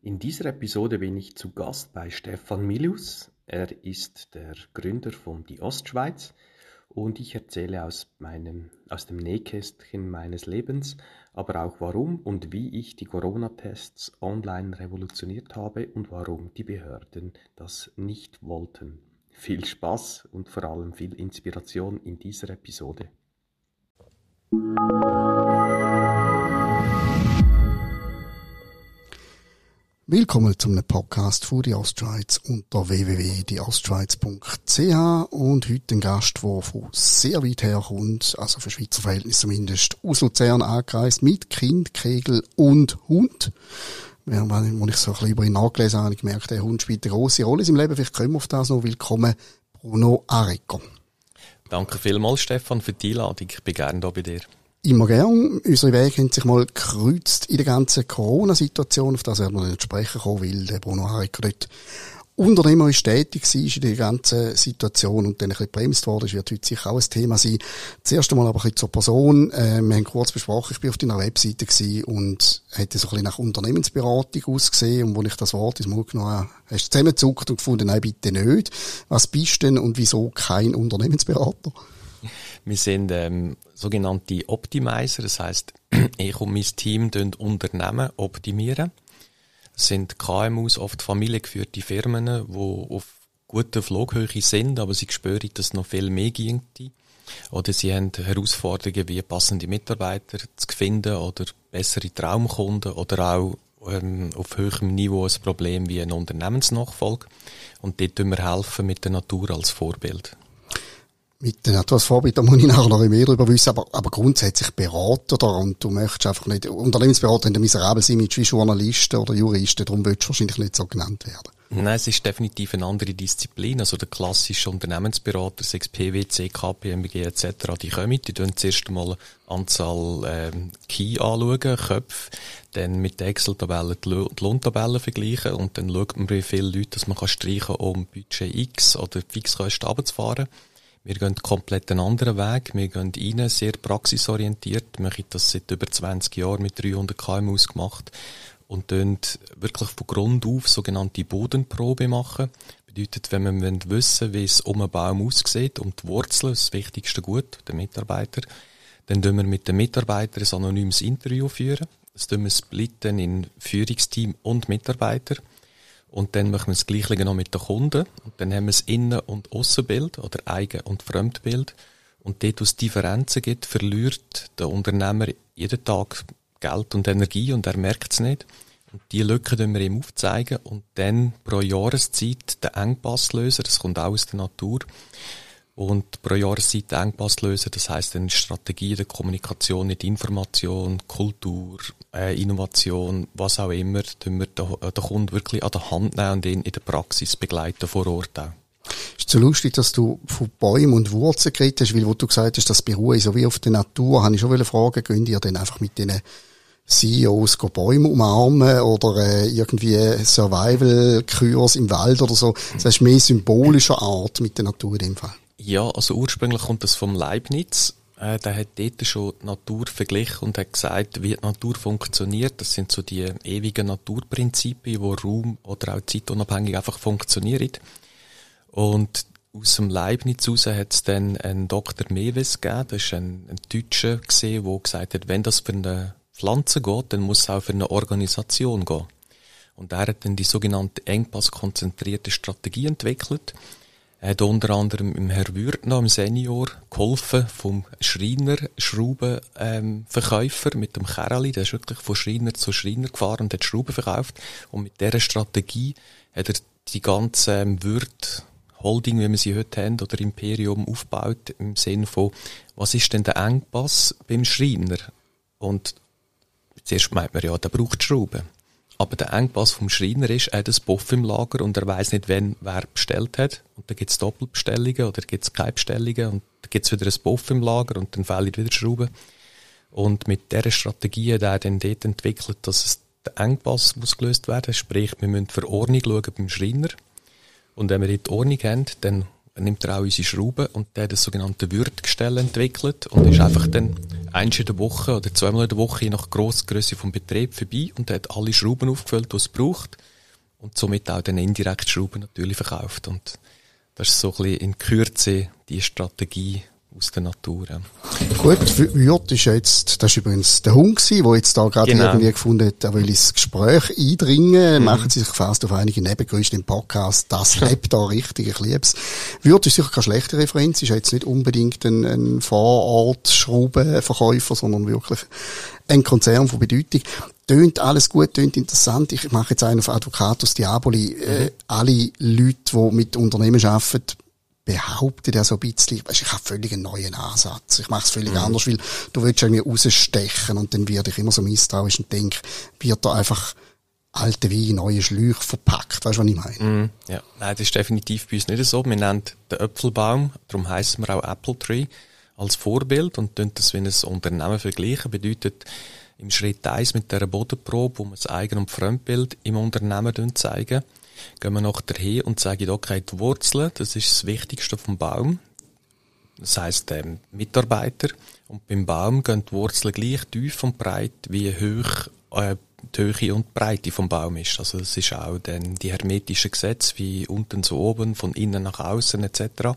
In dieser Episode bin ich zu Gast bei Stefan Milius. Er ist der Gründer von Die Ostschweiz und ich erzähle aus, meinem, aus dem Nähkästchen meines Lebens, aber auch warum und wie ich die Corona-Tests online revolutioniert habe und warum die Behörden das nicht wollten. Viel Spaß und vor allem viel Inspiration in dieser Episode. Willkommen zum Podcast von die Ostschweiz unter www.dieostschweiz.ch und heute ein Gast, der von sehr weit her kommt, also für Schweizer Verhältnisse zumindest, aus Luzern angereist, mit Kind, Kegel und Hund. Wenn ich so ein bisschen über ihn nachgelesen habe, gemerkt, der Hund spielt eine grosse Rolle in seinem Leben. Vielleicht kommen wir auf das noch. Willkommen, Bruno Areco. Danke vielmals, Stefan, für die Einladung. Ich bin gerne hier bei dir immer gern. Unsere Wege haben sich mal gekreuzt in der ganzen Corona-Situation, auf das werden wir nicht sprechen kommen, weil der Bruno Harriker dort unternehmerisch tätig war in der ganzen Situation und dann ein bisschen bremst worden ist, wird heute sicher auch ein Thema sein. Zuerst einmal aber ein bisschen zur Person. Äh, wir haben kurz besprochen, ich bin auf deiner Webseite gewesen und hätte so ein bisschen nach Unternehmensberatung ausgesehen und wo ich das Wort ins Mund genommen habe, hast du zusammengezuckt und gefunden, nein, bitte nicht. Was bist du denn und wieso kein Unternehmensberater? Wir sind ähm, sogenannte Optimizer, das heißt, ich und mein Team Unternehmen optimieren. Das sind KMUs, oft familiengeführte Firmen, die auf guter Flughöhe sind, aber sie spüren, dass noch viel mehr ginge. Oder sie haben Herausforderungen wie passende Mitarbeiter zu finden oder bessere Traumkunden oder auch ähm, auf höherem Niveau ein Problem wie eine Unternehmensnachfolge. Und dort tun wir helfen mit der Natur als Vorbild mit den etwas Vorbild, da muss ich nachher noch mehr darüber wissen, aber, aber grundsätzlich Berater da und du möchtest einfach nicht, Unternehmensberater in der miserabel Image wie Journalisten oder Juristen, darum willst du wahrscheinlich nicht so genannt werden. Nein, es ist definitiv eine andere Disziplin. Also der klassische Unternehmensberater, 6 PwC, KPMG etc., die kommen, die tun zuerst einmal Anzahl ähm, Key anschauen, Köpfe, dann mit der Excel-Tabelle die Lohntabellen vergleichen und dann schaut man, wie viele Leute dass man kann streichen um Budget X oder Fixkosten runterzufahren. Wir gehen komplett einen anderen Weg. Wir gehen rein, sehr praxisorientiert. Wir haben das seit über 20 Jahren mit 300 KMUs gemacht und wirklich von Grund auf sogenannte Bodenprobe machen. Bedeutet, wenn wir wissen wie es um einen Baum aussieht, um die Wurzeln, das wichtigste Gut, der Mitarbeiter, dann führen wir mit den Mitarbeitern ein anonymes Interview führen. Das splitten in Führungsteam und Mitarbeiter. Und dann machen wir das Gleiche noch mit den Kunden. Und dann haben wir das Innen- und Aussenbild oder Eigen- und Fremdbild. Und dort, wo es Differenzen gibt, verliert der Unternehmer jeden Tag Geld und Energie und er merkt es nicht. Und die Lücken können wir ihm aufzeigen und dann pro Jahreszeit den Engpass lösen. Das kommt auch aus der Natur und pro Jahreszeit Engpass lösen. Das heißt dann Strategie der Kommunikation, nicht Information, Kultur, äh, Innovation, was auch immer, tun wir den, den Kunden wirklich an der Hand nehmen und ihn in der Praxis begleiten vor Ort auch. Ist so lustig, dass du von Bäumen und Wurzeln geredet hast, weil wo du gesagt hast, das beruhe so wie auf der Natur, habe ich schon fragen, gehen ihr denn einfach mit diesen CEOs Bäume umarmen oder äh, irgendwie Survival-Kurs im Wald oder so. Das ist mehr symbolischer Art mit der Natur in dem Fall. Ja, also ursprünglich kommt das vom Leibniz. Äh, der hat dort schon die Natur verglichen und hat gesagt, wie die Natur funktioniert. Das sind so die ewigen Naturprinzipien, wo Raum oder auch zeitunabhängig einfach funktionieren. Und aus dem Leibniz heraus hat es dann einen Dr. Mewes gegeben, das ist ein, ein Deutscher gesehen, der gesagt hat, wenn das für eine Pflanze geht, dann muss es auch für eine Organisation gehen. Und er hat dann die sogenannte engpasskonzentrierte Strategie entwickelt. Er hat unter anderem im Herr Würtner, im Senior, geholfen vom Schreiner, Schraubenverkäufer ähm, mit dem Kerli. Der ist wirklich von Schreiner zu Schreiner gefahren und hat Schrauben verkauft. Und mit dieser Strategie hat er die ganze ähm, Würd Holding, wie wir sie heute haben, oder Imperium aufgebaut, im Sinne von, was ist denn der Engpass beim Schreiner? Und zuerst meint man ja, der braucht Schrauben. Aber der Engpass vom Schreiner ist, er hat ein Buff im Lager und er weiß nicht, wenn wer bestellt hat. Und dann gibt's Doppelbestellungen oder gibt's keine Bestellungen und dann gibt's wieder ein Buff im Lager und dann fehlen wieder Schrauben. Und mit dieser Strategie hat er dann dort entwickelt, dass es der Engpass muss gelöst werden. Sprich, wir müssen für Ordnung schauen beim Schreiner. Und wenn wir dort Ordnung haben, dann nimmt er auch unsere Schrauben und der hat das sogenannte Würdgestell entwickelt und ist einfach dann eins in der Woche oder zweimal in der Woche je nach Grossgröße vom Betrieb vorbei und hat alle Schrauben aufgefüllt, die es braucht und somit auch den indirekt Schrauben natürlich verkauft. Und das ist so ein bisschen in Kürze die Strategie aus der Natur. Gut, Wirt ist jetzt, das ist übrigens der Hund gewesen, der jetzt da gerade genau. irgendwie gefunden hat, er will ins Gespräch eindringen. Mhm. Machen Sie sich fast auf einige Nebengeräusche im Podcast. Das lebt da richtig, ich lieb's. Wirt ist sicher keine schlechte Referenz, ist jetzt nicht unbedingt ein, ein Vorort-Schraubenverkäufer, sondern wirklich ein Konzern von Bedeutung. Tönt alles gut, tönt interessant. Ich mache jetzt einen auf Advocatus Diaboli. Äh, mhm. alle Leute, die mit Unternehmen arbeiten, behauptet ja so ein bisschen, weißt, ich habe völlig einen neuen Ansatz. Ich mache es völlig mhm. anders, weil du willst irgendwie rausstechen und dann werde ich immer so misstrauisch und denke, wird da einfach alte Wein, neue Schläuche verpackt. Weißt du, was ich meine? Mm, ja, nein, das ist definitiv bei uns nicht so. Wir nennen den Äpfelbaum, darum heißen wir auch Apple Tree, als Vorbild und tun das wie ein Unternehmen vergleichen. Bedeutet, im Schritt eins mit der Bodenprobe, wo wir das Eigen- und Fremdbild im Unternehmen zeigen, gehen wir noch dahin und sagen, okay, die Wurzeln, das ist das Wichtigste vom Baum. Das heisst, ähm, Mitarbeiter. Und beim Baum gehen die Wurzeln gleich tief und breit, wie hoch äh, die Höhe und die Breite vom Baum ist. Also das ist auch dann die hermetischen Gesetze, wie unten zu oben, von innen nach außen etc.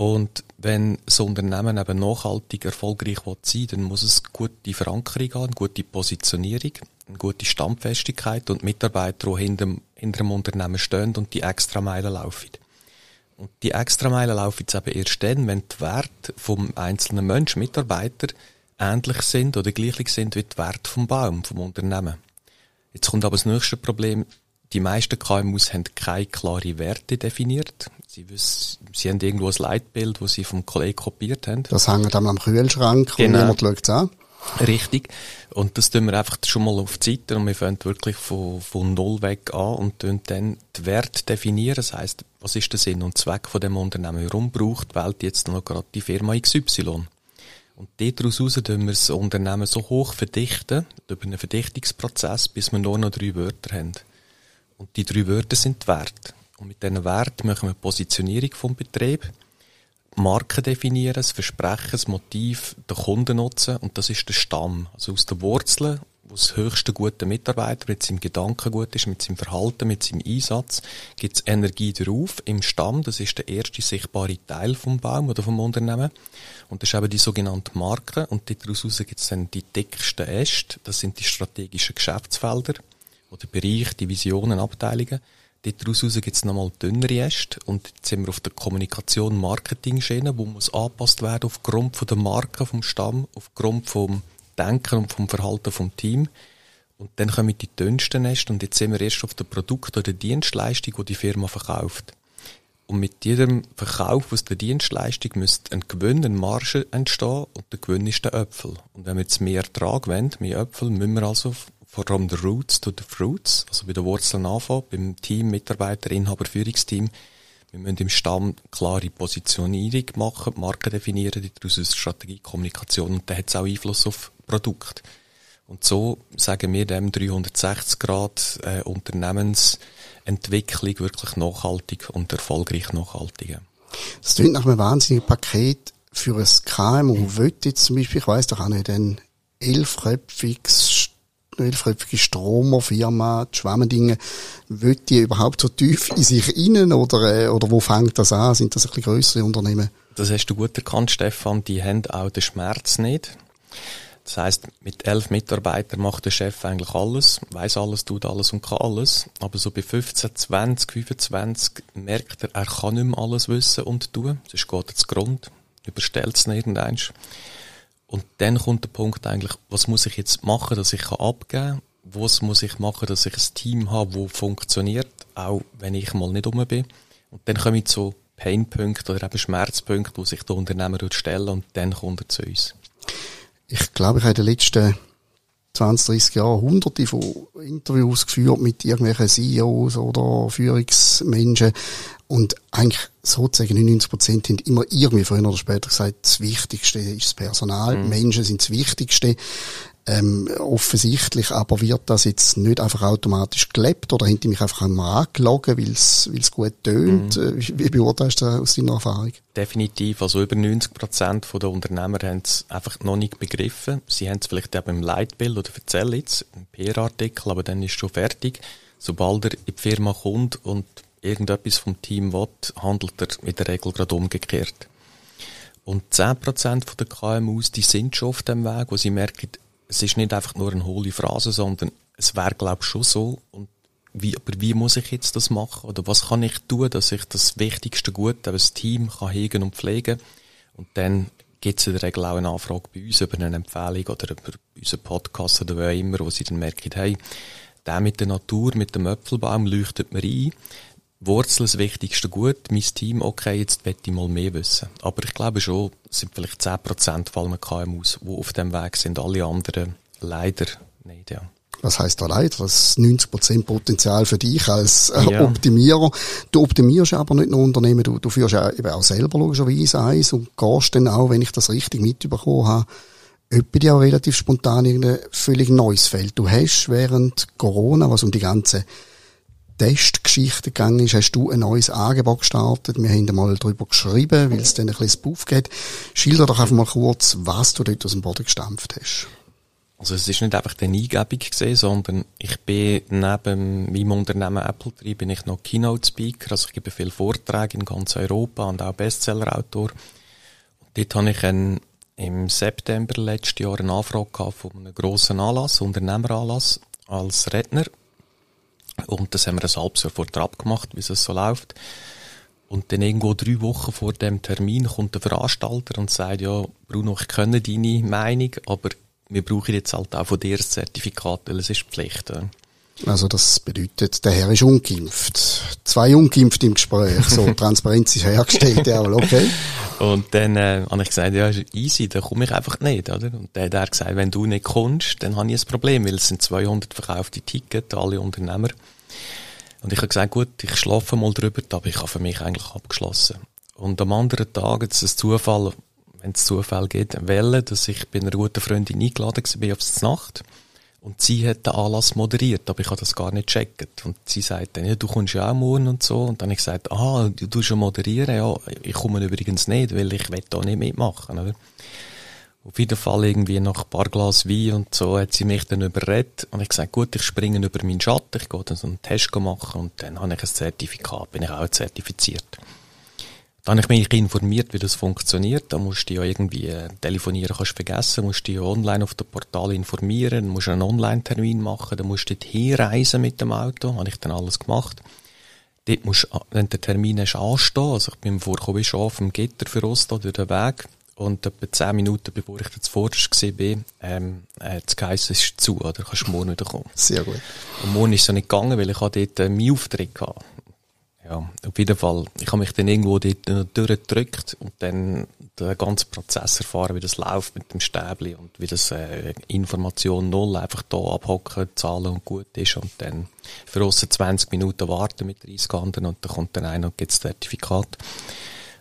Und wenn das Unternehmen eben nachhaltig erfolgreich sein will, dann muss es gute Verankerung haben, gute Positionierung, eine gute Standfestigkeit und Mitarbeiter, die hinter, hinter dem Unternehmen stehen und die extra Meilen laufen. Und die extra Meilen laufen jetzt eben erst dann, wenn die Werte vom einzelnen Menschen, Mitarbeiter, ähnlich sind oder gleich sind wie die Werte vom Baum, vom Unternehmen. Jetzt kommt aber das nächste Problem. Die meisten KMUs haben keine klaren Werte definiert. Sie, wissen, sie haben irgendwo ein Leitbild, das sie vom Kollegen kopiert haben. Das hängt dann am Kühlschrank genau. und niemand schaut an. Richtig. Und das tun wir einfach schon mal auf die Seite und wir fangen wirklich von, von Null weg an und dann den Wert definieren. Das heisst, was ist der Sinn und Zweck von dem Unternehmen? Warum braucht die Welt jetzt noch gerade die Firma XY? Und daraus heraus tun wir das Unternehmen so hoch verdichten, über einen Verdichtungsprozess, bis wir nur noch drei Wörter haben. Und die drei Wörter sind die Werte. Und mit diesen Werten machen wir Positionierung vom Betrieb, Marken definieren, das Versprechen, das Motiv, den Kunden nutzen und das ist der Stamm. Also aus den Wurzeln, wo das höchste gute Mitarbeiter mit seinem Gedanken gut ist, mit seinem Verhalten, mit seinem Einsatz, gibt es Energie darauf im Stamm. Das ist der erste sichtbare Teil vom Baum oder vom Unternehmen. Und das ist eben die sogenannte Marke. Und daraus gibt es dann die dicksten Äste. Das sind die strategischen Geschäftsfelder oder Bereiche, Divisionen, Abteilungen. Daraus gibt es nochmal dünnere Äste und jetzt sind wir auf der Kommunikation Marketing-Schiene, wo muss angepasst werden aufgrund von der Marke, vom Stamm, aufgrund vom Denken und vom Verhalten vom Team. Und dann kommen die dünnsten Äste und jetzt sind wir erst auf der Produkt- oder Dienstleistung, die die Firma verkauft. Und mit jedem Verkauf aus der Dienstleistung müsste ein Gewinn, eine Marge entstehen und der Gewinn ist der Äpfel. Und wenn wir jetzt mehr Ertrag wollen, mehr Äpfel, müssen wir also from the roots to the fruits, also bei den Wurzeln anfangen, beim Team, Mitarbeiter, Inhaber, Führungsteam. Wir müssen im Stamm klare Positionierung machen, Marken definieren, daraus ist Strategie, Kommunikation und dann hat es auch Einfluss auf Produkt. Und so sagen wir dem 360 Grad äh, Unternehmensentwicklung wirklich nachhaltig und erfolgreich nachhaltig. Das klingt nach einem wahnsinnigen Paket für ein KMU. Mhm. Will jetzt zum Beispiel, ich weiss doch auch nicht, ein elfköpfiges elfköpfige Stromerfirma, die Schwemmendinge, will die überhaupt so tief in sich innen oder, äh, oder wo fängt das an? Sind das ein bisschen grössere Unternehmen? Das hast du gut erkannt, Stefan. Die haben auch den Schmerz nicht. Das heißt, mit elf Mitarbeitern macht der Chef eigentlich alles, weiß alles, tut alles und kann alles. Aber so bei 15, 20, 25 merkt er, er kann nicht mehr alles wissen und tun. Sonst geht er zu Grund, überstellt es nicht irgendwann. Und dann kommt der Punkt eigentlich, was muss ich jetzt machen, dass ich abgeben kann? Was muss ich machen, dass ich ein Team habe, das funktioniert, auch wenn ich mal nicht rum bin? Und dann komme ich zu Painpunkten oder eben Schmerzpunkten, wo sich der Unternehmer stellen und dann kommt er zu uns. Ich glaube, ich habe in den letzten 20, 30 Jahren hunderte von Interviews geführt mit irgendwelchen CEOs oder Führungsmenschen, und eigentlich sozusagen 99 Prozent haben immer irgendwie früher oder später gesagt, das Wichtigste ist das Personal. Mhm. Menschen sind das Wichtigste. Ähm, offensichtlich aber wird das jetzt nicht einfach automatisch gelebt oder die mich einfach einmal angelogen, weil es gut tönt. Mhm. Wie, wie beurteilst du das aus deiner Erfahrung? Definitiv. Also über 90 Prozent der Unternehmer haben es einfach noch nicht begriffen. Sie haben es vielleicht eben im Leitbild oder erzählen jetzt, im PR-Artikel, aber dann ist es schon fertig. Sobald er in die Firma kommt und irgendetwas vom Team will, handelt er mit der Regel gerade umgekehrt. Und 10% der KMUs, die sind schon auf dem Weg, wo sie merken, es ist nicht einfach nur eine hohle Phrase, sondern es wäre, glaube ich, schon so. Und wie, aber wie muss ich jetzt das machen? Oder was kann ich tun, dass ich das wichtigste Gut, das Team kann hegen und pflegen? Und dann gibt es in der Regel auch eine Anfrage bei uns über eine Empfehlung oder über unseren Podcast oder wo immer, wo sie dann merken, hey, der mit der Natur, mit dem Äpfelbaum leuchtet mir ein. Wurzel das wichtigste Gut, mein Team, okay, jetzt möchte ich mal mehr wissen. Aber ich glaube schon, es sind vielleicht 10% fallen KMUs, die auf dem Weg sind, alle anderen leider nicht, ja. Was heißt da leider? Das ist 90% Potenzial für dich als äh, ja. Optimierer. Du optimierst aber nicht nur Unternehmen, du, du führst ja eben auch selber logischerweise eins und gehst dann auch, wenn ich das richtig mitbekommen habe, etwa auch relativ spontan in ein völlig neues Feld. Du hast während Corona, was um die ganze Testgeschichte gegangen ist, hast du ein neues Angebot gestartet. Wir haben mal darüber geschrieben, weil es dann ein bisschen Buff geht. Schilder doch einfach mal kurz, was du dort aus dem Boden gestampft hast. Also es ist nicht einfach eine Eingebung gesehen, sondern ich bin neben meinem Unternehmen Apple Tree bin ich noch Keynote Speaker, also ich gebe viele Vorträge in ganz Europa und auch Bestseller-Autor. Dort habe ich einen, im September letzten Jahr eine Anfrage von einem grossen Anlass, Unternehmeranlass, als Redner und das haben wir ein halbes Jahr vorher abgemacht, wie es so läuft. Und dann irgendwo drei Wochen vor dem Termin kommt der Veranstalter und sagt, ja, Bruno, ich kenne deine Meinung, aber wir brauchen jetzt halt auch von dir das Zertifikat, weil es ist Pflicht. Also das bedeutet, der Herr ist ungeimpft. Zwei ungeimpft im Gespräch. So, Transparenz ist hergestellt, ja, okay. Und dann äh, habe ich gesagt, ja, ist easy, dann komme ich einfach nicht, oder? Und dann hat er gesagt, wenn du nicht kommst, dann habe ich ein Problem, weil es sind 200 verkaufte Tickets, alle Unternehmer. Und ich habe gesagt, gut, ich schlafe mal drüber, aber ich habe für mich eigentlich abgeschlossen. Und am anderen Tag, jetzt ist es Zufall, wenn es Zufall geht, wählen, dass ich bei einer guten Freundin eingeladen war aufs Nacht. Und sie hat den Anlass moderiert, aber ich habe das gar nicht gecheckt. Und sie sagt dann, ja, du kommst ja auch morgen und so. Und dann habe ich gesagt, ah, du tust ja moderieren, ja, ich komme übrigens nicht, weil ich will da nicht mitmachen, oder? Auf jeden Fall irgendwie nach ein paar Glas Wein und so hat sie mich dann überredet und ich gesagt, gut, ich springe über meinen Schatten, ich gehe dann so einen Test machen und dann habe ich ein Zertifikat, bin ich auch zertifiziert. Dann habe ich mich informiert, wie das funktioniert. Da musst du ja irgendwie äh, telefonieren, kannst du vergessen, musst du ja online auf dem Portal informieren, musst du einen Online-Termin machen, dann musst du dort hinreisen mit dem Auto, habe ich dann alles gemacht. Dort musst du, wenn der Termin hast, anstehen, also ich bin vorgekommen, schon auf dem Gitter für Oslo durch den Weg und etwa zehn Minuten, bevor ich jetzt vorderst war, ähm, hat es geheißen, es ist zu, oder kannst du morgen wieder kommen. Sehr gut. Und morgen ist es ja nicht gegangen, weil ich dort äh, meinen Auftritt hatte. Ja, auf jeden Fall. Ich habe mich dann irgendwo dort durchgedrückt und dann den ganzen Prozess erfahren, wie das läuft mit dem Stäbli und wie das äh, Information null einfach da abhocken, zahlen und gut ist und dann für uns 20 Minuten warten mit 30 anderen und dann kommt dann einer und gibt das Zertifikat.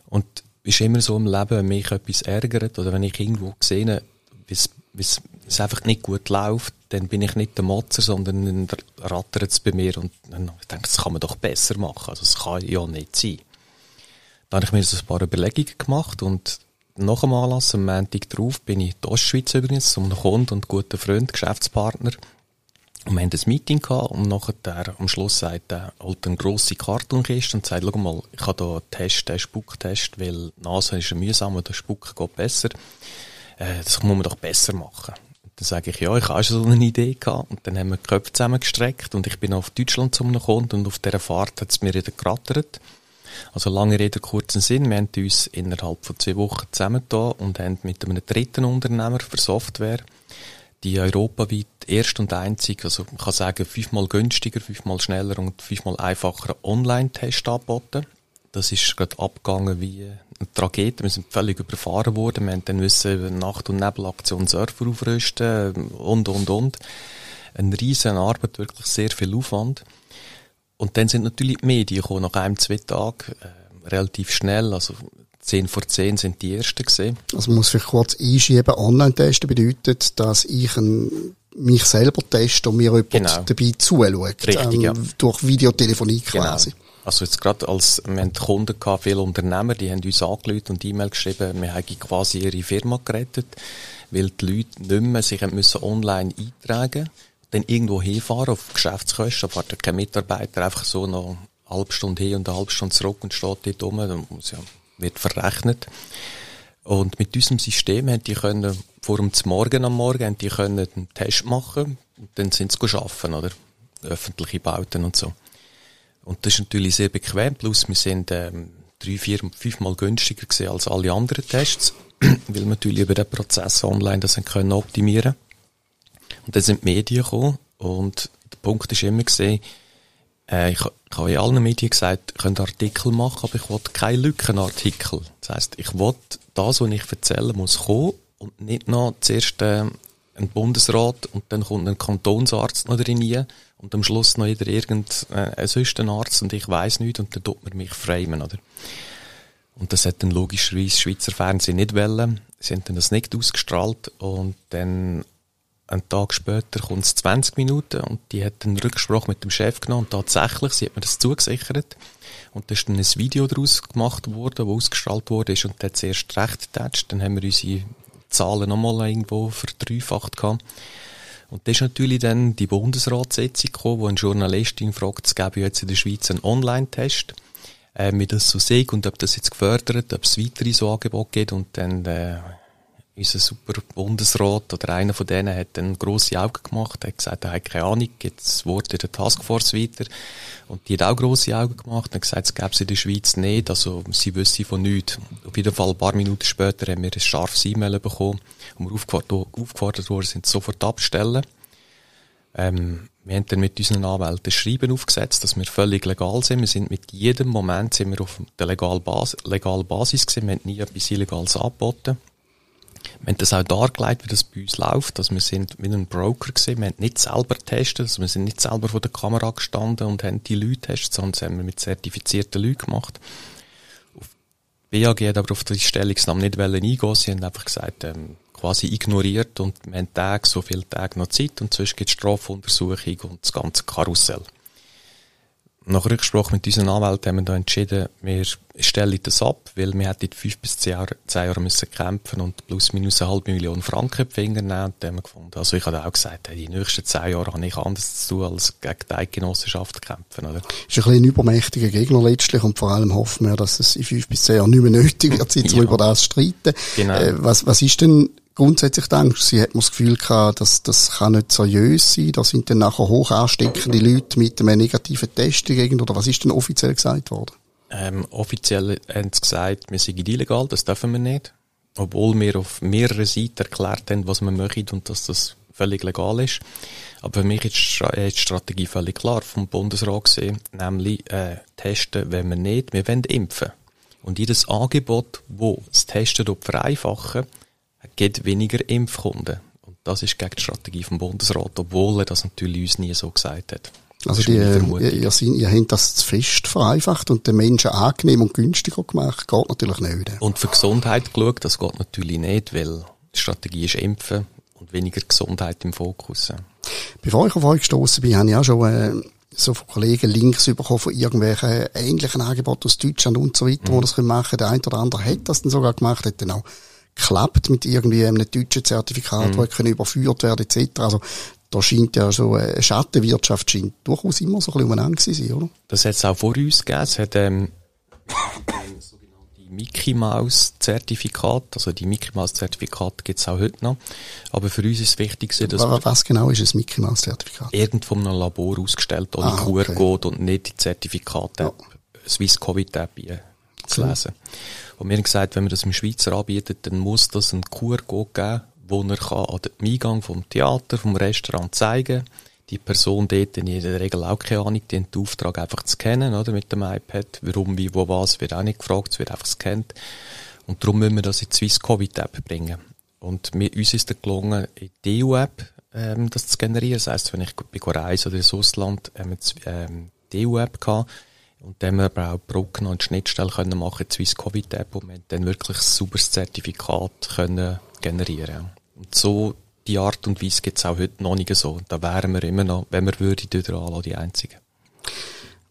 Und ist immer so im Leben, wenn mich etwas ärgert oder wenn ich irgendwo sehe, wie es einfach nicht gut läuft, dann bin ich nicht der Motzer, sondern dann rattert es bei mir und dann ich denke, das kann man doch besser machen. Also das kann ja nicht sein. Dann habe ich mir so ein paar Überlegungen gemacht und nach dem Anlass, am Montag drauf, bin ich in der Ostschweiz übrigens, zum Kunden und guten Freund, Geschäftspartner. Und wir haben ein Meeting gehabt und nachher am Schluss sagt er, holt eine grosse Kartonkiste und sagt, schau mal, ich habe hier einen Test, einen Spucktest, weil die Nase ist mühsam und der Spuck geht besser. Äh, das muss man doch besser machen. Dann sage ich, ja, ich habe schon so eine Idee gehabt. Und dann haben wir die Köpfe zusammengestreckt und ich bin auf Deutschland zu einem Kunden und auf dieser Fahrt hat es mir wieder gerattert. Also lange Rede, kurzen Sinn. Wir haben uns innerhalb von zwei Wochen zusammengetan und haben mit einem dritten Unternehmer für Software die europaweit erst und einzig, also man kann sagen, fünfmal günstiger, fünfmal schneller und fünfmal einfacher Online-Test angeboten. Das ist gerade abgegangen wie eine Tragödie. Wir sind völlig überfahren worden. Wir haben dann müssen Nacht- und Nebelaktion Surfer aufrüsten und, und, und. Eine riesen Arbeit, wirklich sehr viel Aufwand. Und dann sind natürlich die Medien gekommen, nach einem, zwei Tagen, äh, relativ schnell. Also, 10 vor 10 sind die ersten gesehen. Also man muss vielleicht kurz einschieben, Online-Testen bedeutet, dass ich ein, mich selber teste und mir jemand genau. dabei zuschaut. Richtig, ähm, ja. Durch Videotelefonie genau. quasi. Also jetzt gerade als, wir haben Kunden gehabt, viele Unternehmer, die haben uns angerufen und E-Mail geschrieben, wir haben quasi ihre Firma gerettet, weil die Leute nicht mehr sich müssen online eintragen dann irgendwo hinfahren auf Geschäftskosten, fährt kein Mitarbeiter einfach so noch eine halbe Stunde hin und eine halbe Stunde zurück und steht dort rum, dann muss ja, wird verrechnet. Und mit diesem System haben die können, vor dem Morgen am Morgen, haben die können einen Test machen und dann sind sie arbeiten, oder? Öffentliche Bauten und so. Und das ist natürlich sehr bequem, plus wir sind ähm, drei, vier, fünfmal günstiger gewesen als alle anderen Tests, weil wir natürlich über den Prozess online das können optimieren Und dann sind die Medien gekommen. Und der Punkt ist immer gesehen, äh, ich, ich habe in allen Medien gesagt, ich könnte Artikel machen, aber ich wollte keine Lückenartikel. Das heisst, ich wollte das, was ich erzähle, muss kommen und nicht noch zuerst äh, ein Bundesrat und dann kommt ein Kantonsarzt noch drin und am Schluss noch jeder irgend äh, sonst ein Arzt und ich weiß nicht und dann tut man mich framen, oder? Und das hat dann logischerweise Schweizer Fernsehen nicht wollen. Sie haben dann das nicht ausgestrahlt und dann einen Tag später kommt es 20 Minuten und die hat einen Rücksprache mit dem Chef genommen und tatsächlich, sie hat mir das zugesichert und da ist dann ein Video daraus gemacht worden, das ausgestrahlt wurde und dann hat es erst recht getatscht. Dann haben wir unsere Zahlen nochmal irgendwo verdreifacht gehabt. Und das ist natürlich dann die Bundesratssitzung gekommen, wo eine Journalistin fragt, es gäbe jetzt in der Schweiz einen Online-Test, äh, wie das so sehe und ob das jetzt gefördert, ob es weitere so Angebote gibt. Und dann äh, unser super Bundesrat oder einer von denen hat dann grosse Augen gemacht, hat gesagt, er hat keine Ahnung, jetzt wurde der Taskforce weiter. Und die hat auch grosse Augen gemacht, hat gesagt, es gäbe es in der Schweiz nicht, also sie wüsste von nichts. Auf jeden Fall ein paar Minuten später haben wir ein scharfes E-Mail bekommen, wo wir aufgefordert, aufgefordert worden sind, sofort abzustellen. Ähm, wir haben dann mit unseren Anwälten ein Schreiben aufgesetzt, dass wir völlig legal sind. Wir sind mit jedem Moment sind wir auf der legalen Basis, legalen Basis gewesen. Wir haben nie etwas Illegales angeboten. Wir haben das auch dargelegt, wie das bei uns läuft. Also wir sind wie ein Broker gewesen. Wir haben nicht selber getestet. Also wir sind nicht selber vor der Kamera gestanden und haben die Leute getestet, sondern das haben wir mit zertifizierten Leuten gemacht. BAG hat aber auf die Stellungnahme nicht eingehen Sie haben einfach gesagt, ähm, quasi ignoriert und wir haben Tage, so viele Tage noch Zeit und sonst gibt es Strafuntersuchung und das ganze Karussell nach Rücksprache mit unseren Anwälten haben wir da entschieden, wir stellen das ab, weil wir hätten fünf bis zehn Jahre, zehn Jahre müssen kämpfen und plus minus eine halbe Million Franken die Finger nehmen. Und haben wir gefunden. Also ich habe auch gesagt, die nächsten zehn Jahre habe ich anders zu tun, als gegen die Eidgenossenschaft kämpfen, oder? Das ist ein bisschen ein übermächtiger Gegner letztlich und vor allem hoffen wir, dass es in fünf bis zehn Jahren nicht mehr nötig wird, sich ja. über das streiten. Genau. Äh, was, was ist denn grundsätzlich denkst, sie hat das Gefühl gehabt, dass das kann nicht seriös sein, da sind dann nachher hoch ansteckende Leute mit einem negativen Test dagegen, oder was ist denn offiziell gesagt worden? Ähm, offiziell haben sie gesagt, wir sind illegal, das dürfen wir nicht. Obwohl wir auf mehreren Seiten erklärt haben, was wir möchten und dass das völlig legal ist. Aber für mich ist die Strategie völlig klar vom Bundesrat gesehen, nämlich äh, testen wenn wir nicht, wir wollen impfen. Und jedes Angebot, wo das Testen vereinfachen gibt weniger Impfkunden. Und das ist gegen die Strategie vom Bundesrat, obwohl er das natürlich uns nie so gesagt hat. Also die, ihr, ihr, ihr habt das zu fest vereinfacht und den Menschen angenehm und günstiger gemacht, geht natürlich nicht. Und für Gesundheit geschaut, das geht natürlich nicht, weil die Strategie ist Impfen und weniger Gesundheit im Fokus. Bevor ich auf euch gestoßen bin, habe ich auch schon äh, so von Kollegen Links bekommen von irgendwelchen ähnlichen Angeboten aus Deutschland und so weiter, mhm. wo das machen können. Der eine oder andere hat das dann sogar gemacht, hat dann auch klappt mit irgendwie einem deutschen Zertifikat, mhm. das überführt werden etc. Also da scheint ja so eine Schattenwirtschaft scheint durchaus immer so ein bisschen umeinander zu sein, oder? Das hat es auch vor uns gegeben. Es hat ähm, die Mickey Mouse Zertifikat, also die Mickey Mouse Zertifikat gibt es auch heute noch. Aber für uns ist es wichtig, dass was, was genau ist ein Mickey Mouse Zertifikat? Irgendwo in einem Labor ausgestellt ohne ah, QR-Code und nicht die Zertifikate ja. Swiss Covid App zu lesen. Und wir haben gesagt, wenn man das im Schweizer anbietet, dann muss das einen QR-Code geben, wo er kann an den Eingang vom Theater, vom Restaurant zeigen die Person dort in der Regel auch keine Ahnung, die den Auftrag einfach zu kennen, oder, mit dem iPad. Warum, wie, wo, was, wird auch nicht gefragt, es wird einfach gescannt. Und darum müssen wir das in die Swiss Covid App bringen. Und mir, uns ist es gelungen, in die EU-App, ähm, das zu generieren. Das heisst, wenn ich bei reise oder ins Ausland, ähm, ähm, die EU-App gehabt, Und dann haben wir auch Brücken und Schnittstellen können machen, Swiss Covid App, und wir dann wirklich ein sauberes Zertifikat können generieren. Und so, die Art und Weise gibt es auch heute noch nicht so. Da wären wir immer noch, wenn wir würden, anlassen, die Einzigen.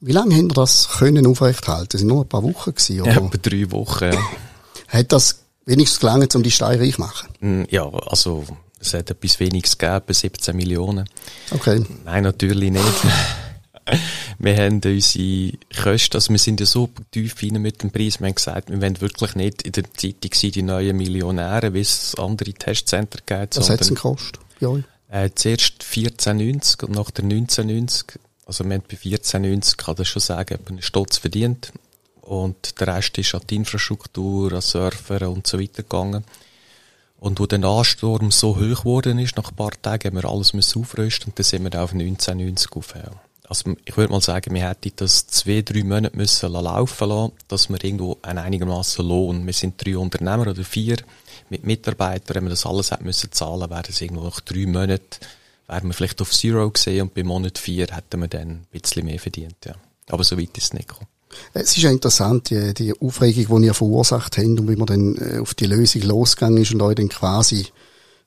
Wie lange haben wir das können aufrechthalten? Das sind nur ein paar Wochen gewesen, oder? Ja, etwa drei Wochen, ja. Hat das wenigstens gelangt, um die Steine reich zu machen? Mm, ja, also, es hat etwas weniges gegeben, 17 Millionen. Okay. Nein, natürlich nicht. wir haben unsere Kosten, also wir sind ja so tief rein mit dem Preis, wir haben gesagt, wir wollen wirklich nicht in der Zeitung sein, die neuen Millionäre, wie es andere Testzentren gibt. Was hat es gekostet? Ja. Äh, zuerst 14,90 und nachher 19,90. Also wir haben bei 14,90, kann das schon sagen, einen Stolz verdient. Und der Rest ist an die Infrastruktur, an Surfer und so weiter gegangen. Und wo der Ansturm so hoch geworden ist, nach ein paar Tagen, haben wir alles aufrüsten und dann sind wir auf 1990 aufhören. Also ich würde mal sagen, wir hätten das zwei, drei Monate müssen laufen lassen, dass wir irgendwo einen einigermaßen Lohn, wir sind drei Unternehmer oder vier, mit Mitarbeitern, wenn wir das alles hätten müssen zahlen, wäre es irgendwo nach drei Monaten, wären wir vielleicht auf Zero gesehen und bei Monat vier hätten wir dann ein bisschen mehr verdient, ja. Aber so weit ist es nicht gekommen. Es ist ja interessant, die, die Aufregung, die ihr verursacht habt und wie man dann äh, auf die Lösung losgegangen ist und euch dann quasi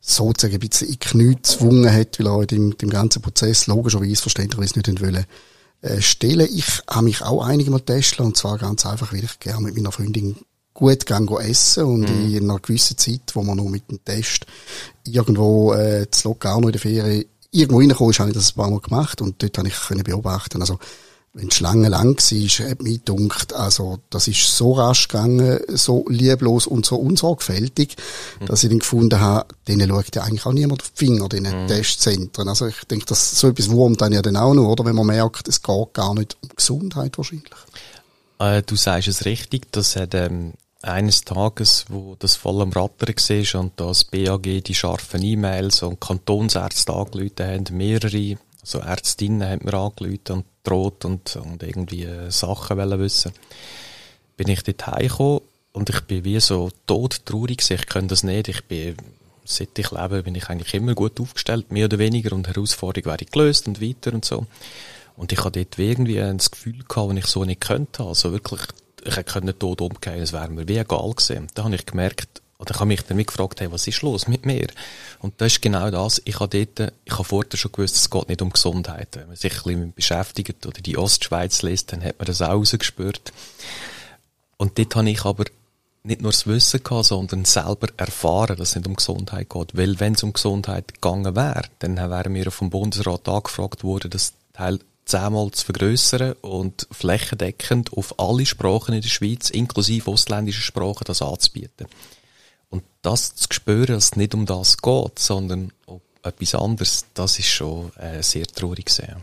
sozusagen ein bisschen in Knie gezwungen hat, weil er halt im, dem ganzen Prozess logischerweise verständlicherweise nicht wollen, äh, stellen. Ich habe mich auch einige Mal testen und zwar ganz einfach, weil ich gerne mit meiner Freundin gut gehen essen und mhm. in einer gewissen Zeit, wo man nur mit dem Test irgendwo äh, zu Locarno in der Ferien irgendwo reingekommen ist, habe ich das ein paar Mal gemacht und dort habe ich können beobachten, also wenn die Schlange lang war, hat mich gedacht, also, das ist so rasch gegangen, so lieblos und so unsorgfältig, mhm. dass ich dann gefunden habe, denen schaut ja eigentlich auch niemand auf die Finger, diesen mhm. Testzentren. Also, ich denke, dass so etwas wurmt dann ja dann auch noch, oder? Wenn man merkt, es geht gar nicht um Gesundheit wahrscheinlich. Äh, du sagst es richtig, das hat, ähm, eines Tages, wo das voll am Rattern war und das BAG die scharfen E-Mails und Kantonsärzte angerufen haben, mehrere also Ärztinnen haben mir angerufen und droht und, und irgendwie äh, Sachen wollen wissen. Bin ich dort heimgekommen und ich bin wie so tot traurig Ich kann das nicht. Ich bin, seit ich lebe, bin ich eigentlich immer gut aufgestellt, mehr oder weniger, und Herausforderungen wäre gelöst und weiter und so. Und ich hatte dort irgendwie das Gefühl gehabt, wenn ich so nicht könnte. Also wirklich, ich hätte tot umgehen, es wäre mir wie egal gewesen. Da habe ich gemerkt, oder ich habe mich dann gefragt, hey, was ist los mit mir? Und das ist genau das. Ich habe dort, ich habe vorher schon gewusst, es geht nicht um Gesundheit. Wenn man sich ein bisschen beschäftigt oder die Ostschweiz liest, dann hat man das auch rausgespürt. Und dort habe ich aber nicht nur das Wissen gehabt, sondern selber erfahren, dass es nicht um Gesundheit geht. Weil wenn es um Gesundheit gegangen wäre, dann wären wir vom Bundesrat angefragt worden, das Teil zehnmal zu vergrößern und flächendeckend auf alle Sprachen in der Schweiz, inklusive ausländische Sprachen, das anzubieten. Und das zu spüren, dass es nicht um das geht, sondern um etwas anderes, das ist schon äh, sehr traurig gesehen.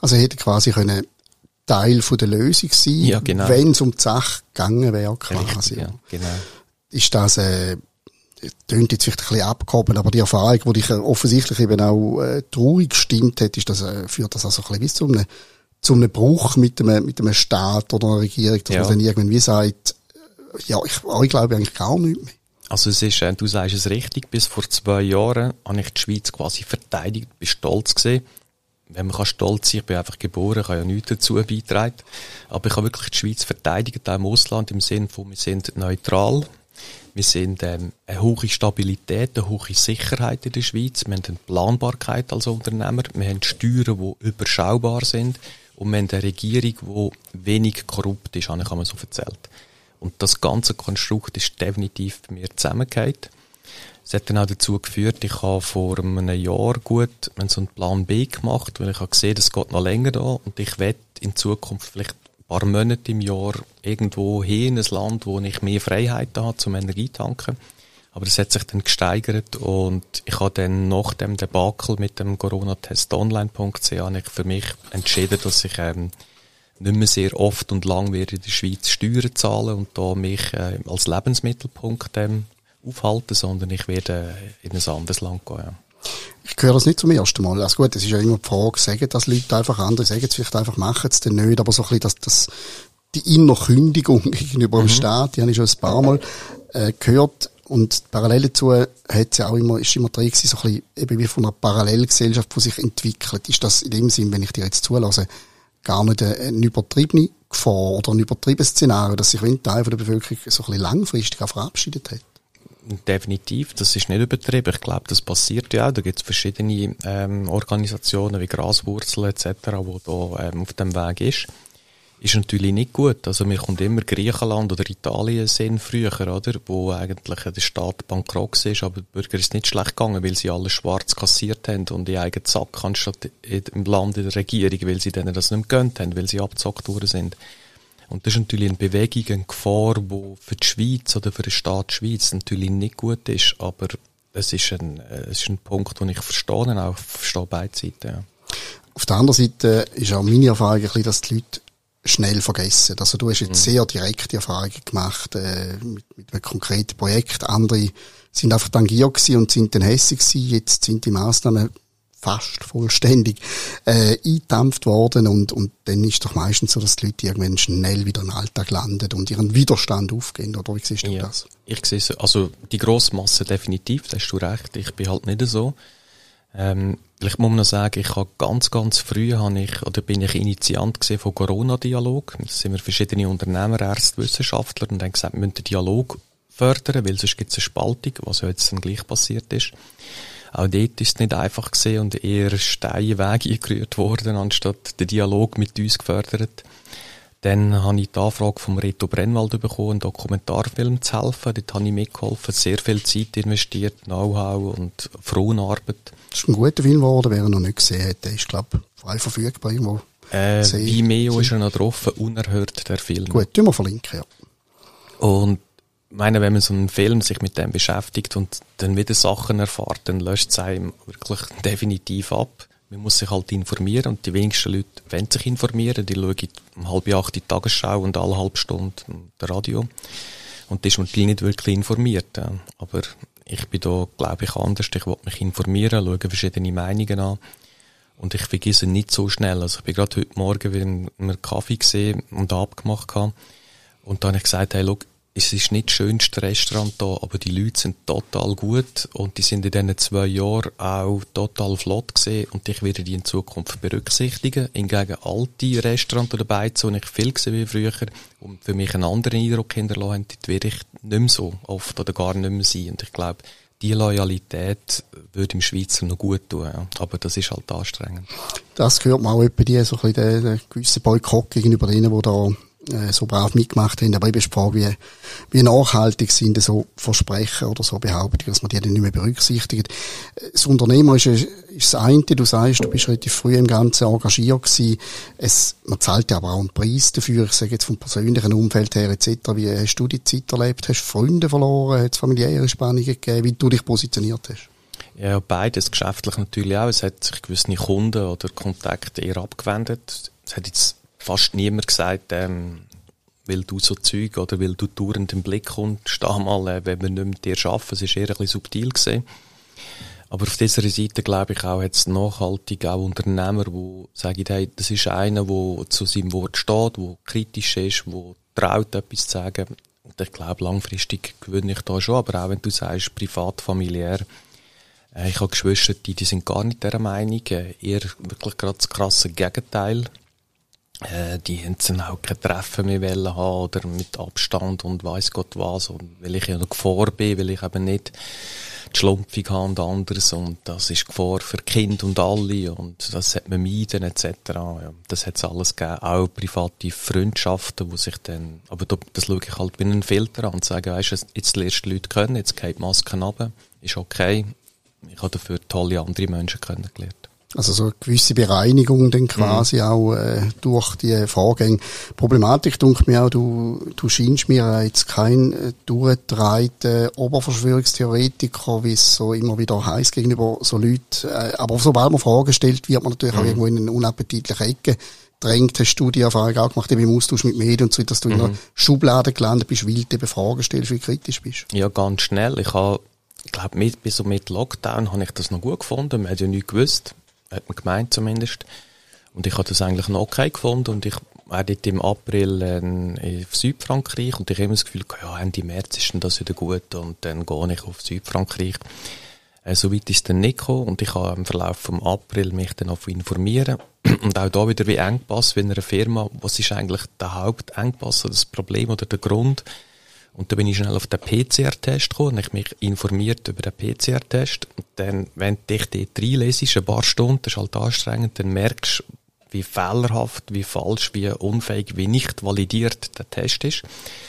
Also hätte quasi können Teil von der Lösung sein, ja, genau. wenn es um die Sache gegangen wäre, quasi. Richtig, ja, genau. Ist das, äh, tönt jetzt vielleicht ein bisschen abgehoben, aber die Erfahrung, die dich offensichtlich eben auch äh, traurig gestimmt hat, ist das, äh, führt das also ein bisschen bis zu einem, zu einem Bruch mit einem, mit einem Staat oder einer Regierung, dass ja. man dann irgendwie sagt, äh, ja, ich, ich glaube eigentlich gar nicht mehr. Also es ist, äh, du sagst es richtig, bis vor zwei Jahren habe ich die Schweiz quasi verteidigt, bin stolz gesehen. Wenn man kann stolz sein, ich bin einfach geboren, habe ja nichts dazu beitragen. Aber ich habe wirklich die Schweiz verteidigt, auch im Ausland, im Sinne von, wir sind neutral. Wir sind ähm, eine hohe Stabilität, eine hohe Sicherheit in der Schweiz. Wir haben eine Planbarkeit als Unternehmer. Wir haben Steuern, die überschaubar sind. Und wir haben eine Regierung, die wenig korrupt ist, habe ich einmal so erzählt. Und das ganze Konstrukt ist definitiv bei mir zusammengehört. Es hat dann auch dazu geführt, ich habe vor einem Jahr gut so einen Plan B gemacht, weil ich habe gesehen, es geht noch länger da und ich werde in Zukunft vielleicht ein paar Monate im Jahr irgendwo hin in ein Land, wo ich mehr Freiheit habe zum Energietanken. Aber das hat sich dann gesteigert und ich habe dann nach dem Debakel mit dem Corona-Testonline.ch für mich entschieden, dass ich ähm, nicht mehr sehr oft und lang werde in der Schweiz Steuern zahlen und da mich äh, als Lebensmittelpunkt ähm, aufhalten, sondern ich werde in ein anderes Land gehen. Ja. Ich höre das nicht zum ersten Mal. Also gut, es ist ja immer die Frage, sagen das Leute einfach andere, sagen es vielleicht einfach, machen es dann nicht, aber so ein bisschen das, das, die Innerkündigung gegenüber dem mhm. Staat, die habe ich schon ein paar Mal äh, gehört. Und parallel dazu hat ja auch immer, ist immer drin gewesen, so ein bisschen eben wie von einer Parallelgesellschaft, die sich entwickelt. Ist das in dem Sinn, wenn ich dir jetzt zulasse, gar nicht eine, eine übertriebene Gefahr oder ein übertriebenes Szenario, dass sich ein Teil der Bevölkerung so ein bisschen langfristig auch verabschiedet hat? Definitiv, das ist nicht übertrieben. Ich glaube, das passiert ja auch. Da gibt es verschiedene ähm, Organisationen wie Graswurzel etc., wo da ähm, auf dem Weg ist. Ist natürlich nicht gut. Also mir kommt immer Griechenland oder Italien sehen früher, oder? Wo eigentlich der Staat bankrott ist, aber den Bürger ist nicht schlecht gegangen, weil sie alles schwarz kassiert haben und die eigenen Sack anstatt im Land in der Regierung, weil sie denen das nicht gönnt haben, weil sie abgezockt worden sind. Und das ist natürlich eine Bewegung, eine Gefahr, die für die Schweiz oder für den Staat Schweiz natürlich nicht gut ist, aber es ist ein, es ist ein Punkt, den ich verstehe, auch verstehe beide Seiten. Ja. Auf der anderen Seite ist auch meine Erfahrung bisschen, dass die Leute schnell vergessen. Also du hast jetzt mhm. sehr direkte Erfahrungen gemacht äh, mit, mit einem konkreten Projekt. Andere sind einfach tangiert gewesen und sind dann hässig gewesen. Jetzt sind die Maßnahmen fast vollständig äh, eingedampft worden und, und dann ist doch meistens so, dass die Leute irgendwann schnell wieder im Alltag landen und ihren Widerstand aufgehen, oder wie siehst du ja, das? Ich sehe es, also die grosse Masse definitiv, da hast du recht, ich bin halt nicht so. Ähm, ich muss noch sagen, ich habe ganz, ganz früh habe ich, oder bin ich Initiant gesehen von Corona-Dialog. Da sind wir verschiedene Unternehmer, Ärzte, Wissenschaftler und haben gesagt, wir müssen den Dialog fördern, weil sonst gibt es eine Spaltung, was ja jetzt dann gleich passiert ist. Auch dort ist es nicht einfach gesehen und eher steile Wege eingerührt worden, anstatt den Dialog mit uns gefördert. Dann habe ich die Anfrage vom Reto Brennwald bekommen, einen Dokumentarfilm zu helfen. Dort habe ich mitgeholfen, sehr viel Zeit investiert, Know-how und Frauenarbeit. Das ist ein guter Film geworden, wer ihn noch nicht gesehen hat. Der ist, glaube ich, frei verfügbar irgendwo. Äh, Vimeo ist er noch drauf, unerhört, der Film. Gut, tun wir verlinken, ja. Und meine, wenn man so einen Film sich mit dem beschäftigt und dann wieder Sachen erfahrt, dann löscht es einem wirklich definitiv ab. Man muss sich halt informieren und die wenigsten Leute wollen sich informieren. Die schauen um halb acht die Tagesschau und alle halbe Stunde das Radio. Und das ist man nicht wirklich informiert. Aber ich bin da, glaube ich, anders. Ich will mich informieren, schaue verschiedene Meinungen an. Und ich vergesse nicht so schnell. Also ich bin gerade heute Morgen wieder in einem Kaffee gesehen und abgemacht habe. Und dann habe ich gesagt, hey, schau, es ist nicht das schönste Restaurant da, aber die Leute sind total gut und die sind in diesen zwei Jahren auch total flott gesehen und ich werde die in Zukunft berücksichtigen. Hingegen alte Restaurants oder Beizen, die ich viel gesehen wie früher und für mich einen anderen Eindruck hinterlassen haben, die werde ich nicht mehr so oft oder gar nicht mehr sein. Und ich glaube, die Loyalität würde im Schweizer noch gut tun, ja. aber das ist halt anstrengend. Das gehört auch etwa die, so ein bisschen der, der gewisse Boykott gegenüber denen, die da äh, so brav mitgemacht haben. Aber ich ist die Frage, wie, wie nachhaltig sind so Versprechen oder so Behauptungen, dass man die dann nicht mehr berücksichtigt. Das Unternehmer ist, ist das eine, du sagst, du bist relativ früh im Ganzen engagiert gewesen. Es, man zahlt ja aber auch einen Preis dafür. Ich sage jetzt vom persönlichen Umfeld her etc. Wie hast du die Zeit erlebt? Hast du Freunde verloren? Hat es familiäre Spannungen gegeben? Wie du dich positioniert hast? Ja, beides. Geschäftlich natürlich auch. Es hat sich gewisse Kunden oder Kontakte eher abgewendet. Es hat jetzt fast niemand gesagt, ähm, weil du so Zeug oder weil du dauernd im Blick kommst, steh mal, äh, wenn wir nicht mit dir arbeiten. Es ist eher ein bisschen subtil gesehen. Aber auf dieser Seite glaube ich auch, hat es nachhaltig auch Unternehmer, die sagen, hey, das ist einer, der zu seinem Wort steht, der kritisch ist, der traut, etwas zu sagen. Und ich glaube, langfristig gewinne ich da schon. Aber auch wenn du sagst, privat, familiär, äh, ich habe Geschwister, die, die sind gar nicht dieser Meinung, äh, eher wirklich gerade das krasse Gegenteil. Äh, die haben dann auch kein Treffen mehr wollen haben oder mit Abstand und weiß Gott was. Und weil ich ja noch Gefahr bin, weil ich eben nicht die Schlumpfung habe und anderes. Und das ist Gefahr für Kind und alle. Und das hat man meiden, etc. Ja, das hat es alles gegeben. Auch private Freundschaften, wo sich dann, aber das schaue ich halt wie einen Filter an und sage, weißt du, jetzt lernst du Leute kennen, jetzt geht die Maske runter. Ist okay. Ich habe dafür tolle andere Menschen kennengelernt. Also so eine gewisse Bereinigung dann quasi mhm. auch äh, durch die Vorgänge. Problematik denke mir auch, du, du scheinst mir jetzt kein äh, durchgedrehter Oberverschwörungstheoretiker, wie es so immer wieder heißt gegenüber so Leuten. Äh, aber sobald man Fragen stellt, wird man natürlich mhm. auch irgendwo in eine unappetitliche Ecke drängt. Hast du die Erfahrung auch gemacht, eben im Austausch mit Medien und so, dass du mhm. in einer mhm. Schublade gelandet bist, weil du eben Fragen stellst, wie kritisch bist? Ja, ganz schnell. Ich habe, ich glaube, mit, bis so mit Lockdown habe ich das noch gut gefunden. Man hat ja nichts gewusst hat man gemeint zumindest. Und ich habe das eigentlich noch okay gefunden und ich war dort im April in Südfrankreich und ich habe immer das Gefühl, ja, Ende März ist das wieder gut und dann gehe ich auf Südfrankreich. Äh, so weit ist dann nicht gekommen und ich habe im Verlauf vom April mich dann auch informieren Und auch da wieder wie Engpass, wie in einer Firma, was ist eigentlich der Hauptengpass oder das Problem oder der Grund? Und dann bin ich schnell auf den PCR-Test gekommen und ich mich informiert über den PCR-Test. Und dann, wenn du dich dort reinlesest, ein paar Stunden, das ist halt anstrengend, dann merkst du, wie fehlerhaft, wie falsch, wie unfähig, wie nicht validiert der Test ist.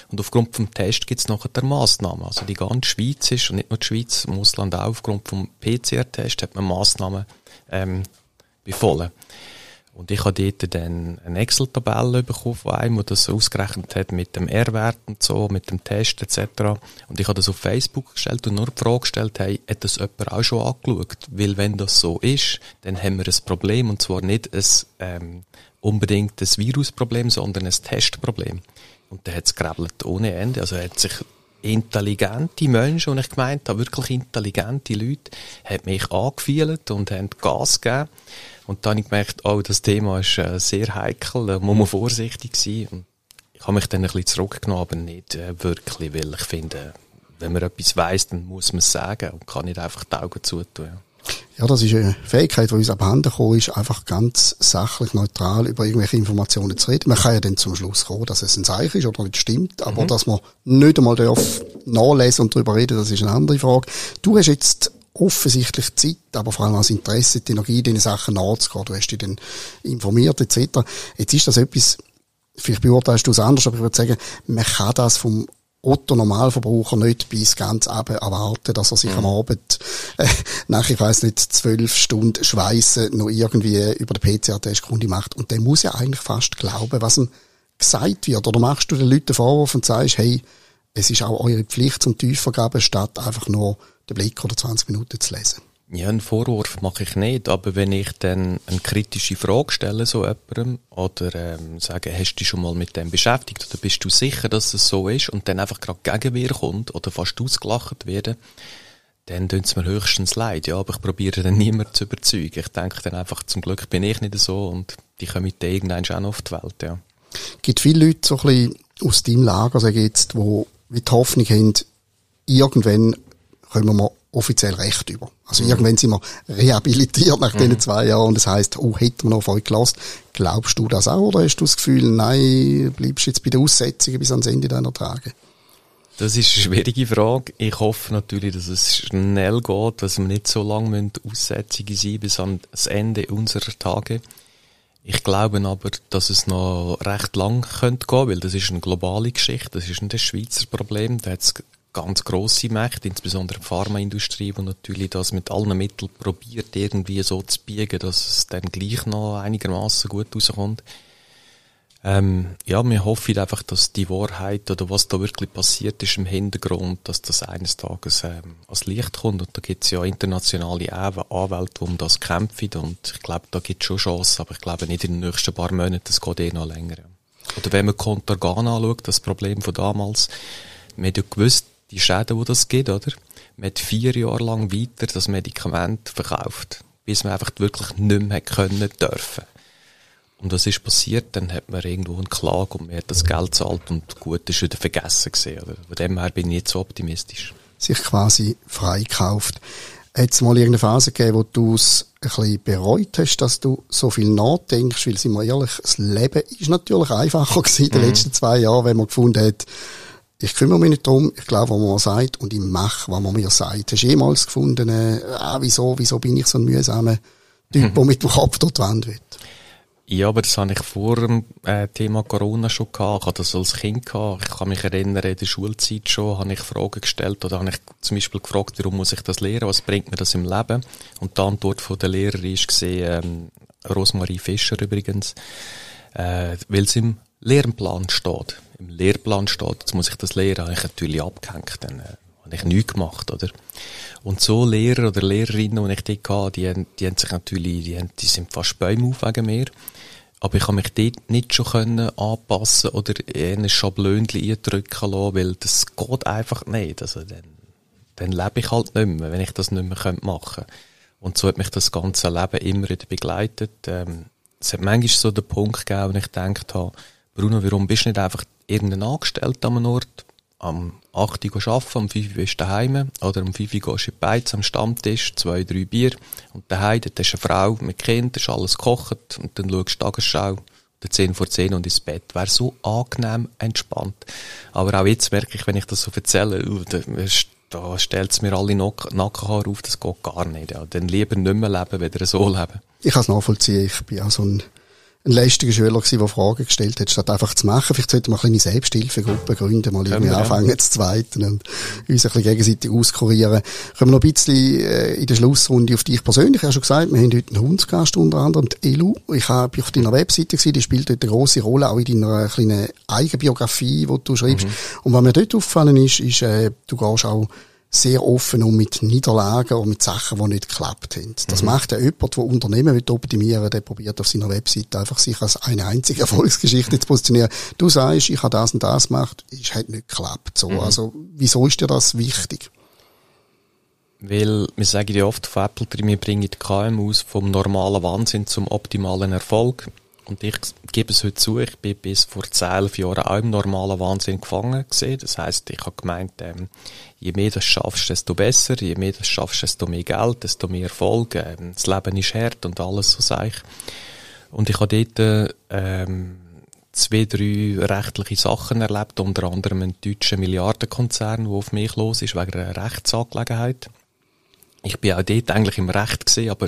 Und aufgrund vom Test gibt es nachher der Massnahmen. Also die ganze Schweiz ist, und nicht nur die Schweiz, im Ausland auch, aufgrund vom PCR-Test hat man Massnahmen ähm, befohlen. Und ich habe dort dann eine Excel-Tabelle bekommen von einem, der das ausgerechnet hat mit dem R-Wert und so, mit dem Test etc. Und ich habe das auf Facebook gestellt und nur die Frage gestellt, hey, hat das jemand auch schon angeschaut? Weil wenn das so ist, dann haben wir ein Problem und zwar nicht ein, ähm, unbedingt ein Virusproblem, sondern ein Testproblem. Und dann hat es ohne Ende. Also hat sich intelligente Menschen, und ich gemeint habe, wirklich intelligente Leute, haben mich angefühlt und haben Gas gegeben. Und dann habe ich gemerkt, oh, das Thema ist äh, sehr heikel, da muss man vorsichtig sein. Und ich habe mich dann ein bisschen zurückgenommen, aber nicht äh, wirklich, weil ich finde, wenn man etwas weiss, dann muss man es sagen und kann nicht einfach die Augen zutun. Ja. Ja, das ist eine Fähigkeit, die uns abhanden gekommen ist, einfach ganz sachlich, neutral über irgendwelche Informationen zu reden. Man kann ja dann zum Schluss kommen, dass es ein Zeichen ist oder nicht stimmt, aber mhm. dass man nicht einmal darf nachlesen und darüber reden, das ist eine andere Frage. Du hast jetzt offensichtlich Zeit, aber vor allem auch das Interesse, die Energie, diesen Sachen nachzugehen. Du hast dich dann informiert, etc. Jetzt ist das etwas, vielleicht beurteilst du es anders, aber ich würde sagen, man kann das vom Otto Normalverbraucher nicht bis ganz abend erwarten, dass er sich mhm. am Abend äh, nach, ich weiß nicht, zwölf Stunden Schweißen noch irgendwie über den PCR-Test Kunde macht. Und der muss ja eigentlich fast glauben, was ihm gesagt wird. Oder machst du den Leuten Vorwurf und sagst, hey, es ist auch eure Pflicht zum Tiefergaben, statt einfach nur den Blick oder 20 Minuten zu lesen? Ja, einen Vorwurf mache ich nicht, aber wenn ich dann eine kritische Frage stelle so jemandem oder ähm, sage, hast du dich schon mal mit dem beschäftigt oder bist du sicher, dass es so ist und dann einfach gerade Gegenwehr kommt oder fast ausgelacht werden, dann tut es mir höchstens leid, ja, aber ich probiere dann niemand zu überzeugen. Ich denke dann einfach, zum Glück bin ich nicht so und die kommen mit irgendwann noch auf die Welt, ja. Gibt viele Leute so ein bisschen aus deinem Lager, sage ich jetzt, die die Hoffnung haben, irgendwann kommen wir offiziell Recht über. Also mhm. irgendwann sind wir rehabilitiert nach mhm. diesen zwei Jahren und das heisst, oh, hätten wir noch auf euch gelassen. Glaubst du das auch oder hast du das Gefühl, nein, bleibst jetzt bei den Aussetzungen bis ans Ende deiner Tage? Das ist eine schwierige Frage. Ich hoffe natürlich, dass es schnell geht, dass wir nicht so lange Aussetzungen sein bis ans Ende unserer Tage. Ich glaube aber, dass es noch recht lang könnte gehen, weil das ist eine globale Geschichte, das ist nicht ein Schweizer Problem. Da hat es ganz grosse Mächte, insbesondere die Pharmaindustrie, die natürlich das mit allen Mitteln probiert, irgendwie so zu biegen, dass es dann gleich noch einigermaßen gut rauskommt. Ähm, ja, wir hoffen einfach, dass die Wahrheit oder was da wirklich passiert ist im Hintergrund, dass das eines Tages ähm, ans Licht kommt. Und da gibt es ja internationale Anwälte, die um das kämpfen. Und ich glaube, da gibt es schon Chancen, aber ich glaube nicht in den nächsten paar Monaten, das geht eh noch länger. Oder wenn man Contergan anschaut, das Problem von damals, man hat ja gewusst, die Schäden, die das gibt, oder? Man hat vier Jahre lang weiter das Medikament verkauft, bis man einfach wirklich nicht mehr können dürfen. Und was ist passiert? Dann hat man irgendwo eine Klage und man hat das Geld gezahlt und gut ist wieder vergessen gesehen. Oder? Von dem her bin ich nicht so optimistisch. Sich quasi freikauft. Hat es mal irgendeine Phase gegeben, wo du es ein bisschen bereut hast, dass du so viel nachdenkst? Weil, sind wir ehrlich, das Leben ist natürlich einfacher gewesen in den mhm. letzten zwei Jahren, wenn man gefunden hat, ich kümmere mich nicht darum, ich glaube, was man sagt und ich mache, was man mir sagt. Hast du jemals gefunden, äh, ah, wieso, wieso bin ich so ein mühsamer Typ, der mit dem Kopf dort Wand will? Ja, aber das habe ich vor dem äh, Thema Corona schon gehabt. Ich hatte das als Kind gehabt. Ich kann mich erinnern, in der Schulzeit schon habe ich Fragen gestellt oder habe ich zum Beispiel gefragt, warum muss ich das lernen? Was bringt mir das im Leben? Und die Antwort von der Lehrerin ist gesehen, ähm, Rosmarie Fischer übrigens, äh, weil es im Lehrplan steht im Lehrplan steht, jetzt muss ich das lernen, habe ich natürlich abgehängt, dann äh, habe ich nichts gemacht, oder? Und so Lehrer oder Lehrerinnen, die ich dort hatte, die, haben, die haben sich natürlich, die, haben, die sind fast Bäume auf wegen mir. Aber ich habe mich dort nicht schon können anpassen oder ein Schablönchen eindrücken lassen, weil das geht einfach nicht. Also dann, dann lebe ich halt nicht mehr, wenn ich das nicht mehr machen könnte. Und so hat mich das ganze Leben immer wieder begleitet. Ähm, es hat manchmal so den Punkt gegeben, wo ich gedacht habe, Bruno, warum bist du nicht einfach irgendein Angestellter am Ort, am 8 Uhr arbeiten, um 5 Uhr bist du daheim, oder um 5 Uhr gehst du in Beiz am Stammtisch, zwei, drei Bier, und daheim, dort hast du eine Frau mit Kindern, ist alles gekocht, und dann schaust du Tagesschau, der 10 vor 10 und ins Bett. Wäre so angenehm entspannt. Aber auch jetzt merke ich, wenn ich das so erzähle, uh, da, da stellt es mir alle Nackenhaare auf, das geht gar nicht. Ja. Dann lieber nicht mehr leben, weder so leben. Ich kann es nachvollziehen, ich bin auch so ein ein lästiger Schüler gewesen, der Fragen gestellt hat, statt einfach zu machen. Vielleicht sollte man eine kleine Selbsthilfegruppe gründen, mal irgendwie ja. anfangen zu zweiten und uns ein bisschen gegenseitig auskurieren. Können wir noch ein bisschen äh, in der Schlussrunde auf dich persönlich, ich habe schon gesagt, wir haben heute einen Hundsgast, unter anderem die Elu. Ich habe auf deiner Webseite gesehen, die spielt dort eine grosse Rolle, auch in deiner kleinen Eigenbiografie, die du schreibst. Mhm. Und was mir dort aufgefallen ist, ist, äh, du gehst auch sehr offen um mit Niederlagen und mit Sachen, die nicht geklappt haben. Das mhm. macht ja jemand, der Unternehmen will optimieren der probiert auf seiner Webseite einfach sich als eine einzige Erfolgsgeschichte zu positionieren. Du sagst, ich habe das und das gemacht, es hat nicht geklappt. So, mhm. Also, wieso ist dir das wichtig? Weil, wir sagen ja oft von Apple, wir bringen die KMUs vom normalen Wahnsinn zum optimalen Erfolg. Und ich gebe es heute zu, ich bin bis vor elf Jahren auch im normalen Wahnsinn gefangen gesehen. Das heißt, ich habe gemeint, ähm, je mehr du schaffst, desto besser, je mehr du schaffst, desto mehr Geld, desto mehr Erfolg. Ähm, das Leben ist hart und alles so sage ich. Und ich habe dort ähm, zwei, drei rechtliche Sachen erlebt, unter anderem einen deutschen Milliardenkonzern, der auf mich los ist, wegen einer Rechtsangelegenheit. Ich bin auch dort eigentlich im Recht gesehen, aber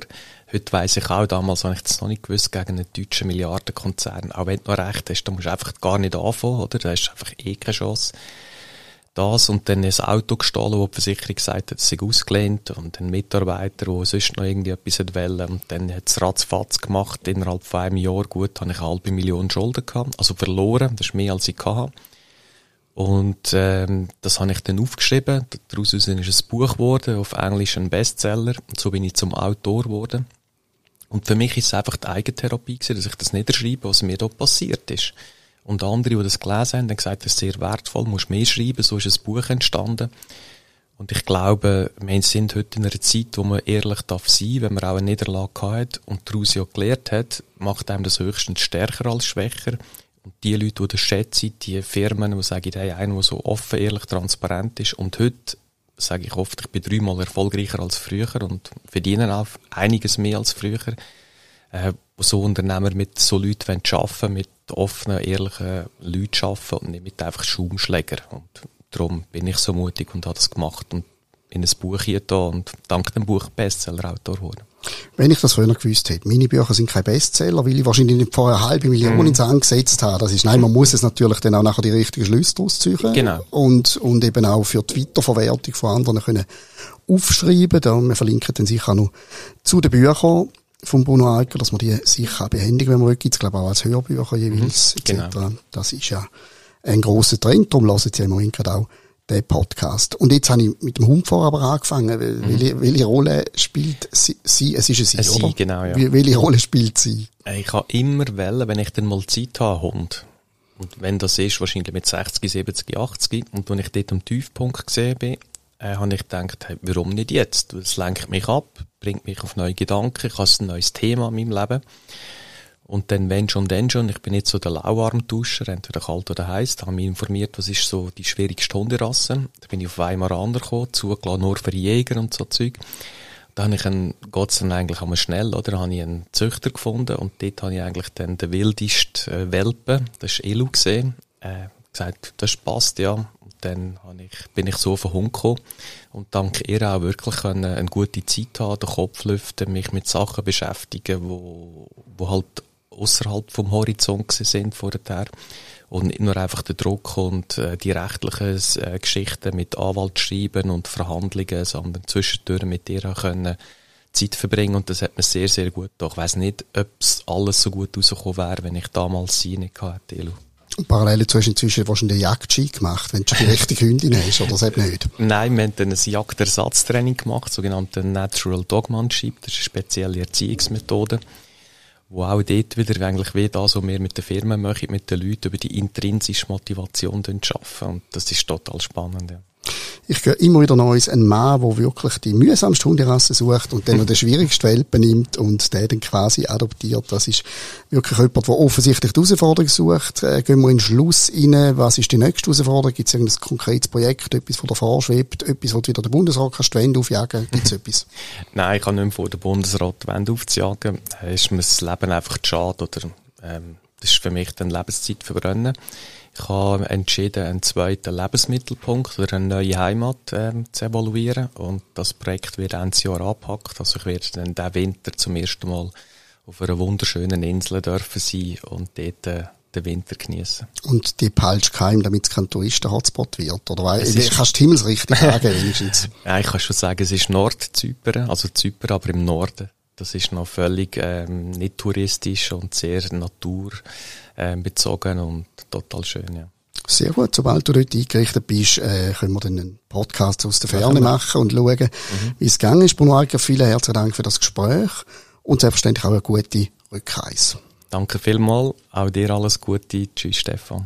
heute weiss ich auch, damals habe ich das noch nicht gewusst, gegen einen deutschen Milliardenkonzern. Auch wenn du noch Recht hast, dann musst du einfach gar nicht anfangen, oder? Da hast du einfach eh keine Chance. Das und dann ein Auto gestohlen, wo die Versicherung gesagt hat, es sei ausgelehnt und ein Mitarbeiter, der sonst noch irgendwie etwas wollte. Und dann hat es ratzfatz gemacht. Innerhalb von einem Jahr, gut, habe ich eine halbe Million Schulden gehabt. Also verloren. Das ist mehr als ich hatte. Und ähm, das habe ich dann aufgeschrieben. Daraus ist ein Buch geworden, auf Englisch ein Bestseller. Und so bin ich zum Autor geworden. Und für mich ist es einfach die Eigentherapie gewesen, dass ich das niederschreibe, was mir da passiert ist. Und andere, die das gelesen haben, haben gesagt, das ist sehr wertvoll, musst mehr schreiben, so ist ein Buch entstanden. Und ich glaube, wir sind heute in einer Zeit, wo man ehrlich darf sein, wenn man auch eine Niederlage hat und daraus ja gelernt hat, macht einem das höchstens stärker als schwächer. Und die Leute, die das schätzen, die Firmen, die sagen, hey, einer, der so offen, ehrlich, transparent ist. Und heute sage ich oft, ich bin dreimal erfolgreicher als früher und verdiene auch einiges mehr als früher. Äh, so Unternehmer mit so Leuten arbeiten, mit offenen, ehrlichen Leuten arbeiten und nicht mit einfach Schaumschläger. Und darum bin ich so mutig und habe das gemacht und in ein Buch hier und dank dem Buch Bestseller-Autor geworden. Wenn ich das früher gewusst hätte, meine Bücher sind kein Bestseller, weil ich wahrscheinlich nicht vorher eine halbe Million mm. ins angesetzt habe. Das ist, nein, man muss es natürlich dann auch nachher die richtigen Schlüsse daraus ziehen. Genau. Und, und eben auch für die Weiterverwertung von anderen können aufschreiben. Da, wir verlinken dann sicher auch noch zu den Büchern von Bruno Eicher, dass man die sicher behändigen, wenn man will. Gibt's, glaube ich, auch als Hörbücher jeweils, mhm, etc. Genau. Das ist ja ein grosser Trend. Darum lassen Sie ja im Moment gerade auch den Podcast. Und jetzt habe ich mit dem Hundfahrer aber angefangen. Mhm. Welche, welche Rolle spielt sie, sie? Es ist ein Sie, oder? genau, ja. Welche Rolle spielt sie? Ich habe immer wählen, wenn ich dann mal Zeit habe, Hund. Und wenn das ist, wahrscheinlich mit 60, 70, 80. Und wenn ich dort am Tiefpunkt gesehen bin, äh, habe ich gedacht, hey, warum nicht jetzt? Es lenkt mich ab, bringt mich auf neue Gedanken, ich habe ein neues Thema in meinem Leben. Und dann, wenn schon, dann schon, ich bin jetzt so der Lauarmduscher, entweder kalt oder heiß, da habe mich informiert, was ist so die schwierigste Hunderasse. Da bin ich auf Weimaraner gekommen, zugelassen nur für Jäger und so Zeug. Da habe ich einen, Gott dann eigentlich einmal schnell, oder, da habe ich einen Züchter gefunden und dort habe ich eigentlich dann den wildesten äh, Welpen, das ist Elu gesehen, äh, gesagt, das passt, ja. Und dann ich, bin ich so auf den Hund gekommen und dank ihr auch wirklich können, eine gute Zeit haben, den Kopf lüften, mich mit Sachen beschäftigen, wo, wo halt außerhalb vom Horizont sind vorher und nicht nur einfach der Druck und äh, die rechtlichen äh, Geschichten mit Anwalt schreiben und Verhandlungen, sondern zwischendurch mit ihr auch können Zeit verbringen und das hat mir sehr, sehr gut getan. Ich weiss nicht, ob es alles so gut rausgekommen wäre, wenn ich damals sie nicht hatte, Elu. Und parallel dazu hast du inzwischen wahrscheinlich einen Jagdski gemacht, wenn du die richtige Hündin hast, oder das nicht? Nein, wir haben dann ein Jagdersatztraining gemacht, sogenannte Natural Dogmanship. Das ist eine spezielle Erziehungsmethode wo auch dort wieder eigentlich wie das, was wir mit den Firmen machen, mit den Leuten über die intrinsische Motivation arbeiten. Und das ist total spannend, ja. Ich höre immer wieder Neues, ein Mann, der wirklich die mühsamste Hunderasse sucht und dann noch den schwierigsten Welpen nimmt und den dann quasi adoptiert. Das ist wirklich jemand, der offensichtlich die Herausforderung sucht. Äh, gehen wir in den Schluss rein. Was ist die nächste Herausforderung? Gibt es irgendein konkretes Projekt, etwas, das davor schwebt, etwas, wo wieder der Bundesrat kannst die Wände aufjagen? Gibt es etwas? Nein, ich kann nicht mehr vor der Bundesrat die Wände aufzujagen. Ist mir das Leben einfach zu schade oder ähm, das ist für mich dann Lebenszeit verbrennen. Ich habe entschieden, einen zweiten Lebensmittelpunkt oder eine neue Heimat ähm, zu evaluieren und das Projekt wird Ende Jahr abgepackt. Also ich werde dann diesen Winter zum ersten Mal auf einer wunderschönen Insel dürfen sein und dort äh, den Winter genießen. Und die peilst geheim, damit es kein Touristen-Hotspot wird? Oder weil, ist, kannst du die Himmelsrichtung sagen wenigstens? ja, ich kann schon sagen, es ist Nordzypern, also Zypern, aber im Norden. Das ist noch völlig ähm, nicht touristisch und sehr naturbezogen und total schön, ja. Sehr gut. Sobald du dort eingerichtet bist, äh, können wir dann einen Podcast aus der Ferne machen und schauen, mhm. wie es gegangen ist. Bruno Eiger, vielen herzlichen Dank für das Gespräch und selbstverständlich auch eine gute Rückreise. Danke vielmals. Auch dir alles Gute. Tschüss, Stefan.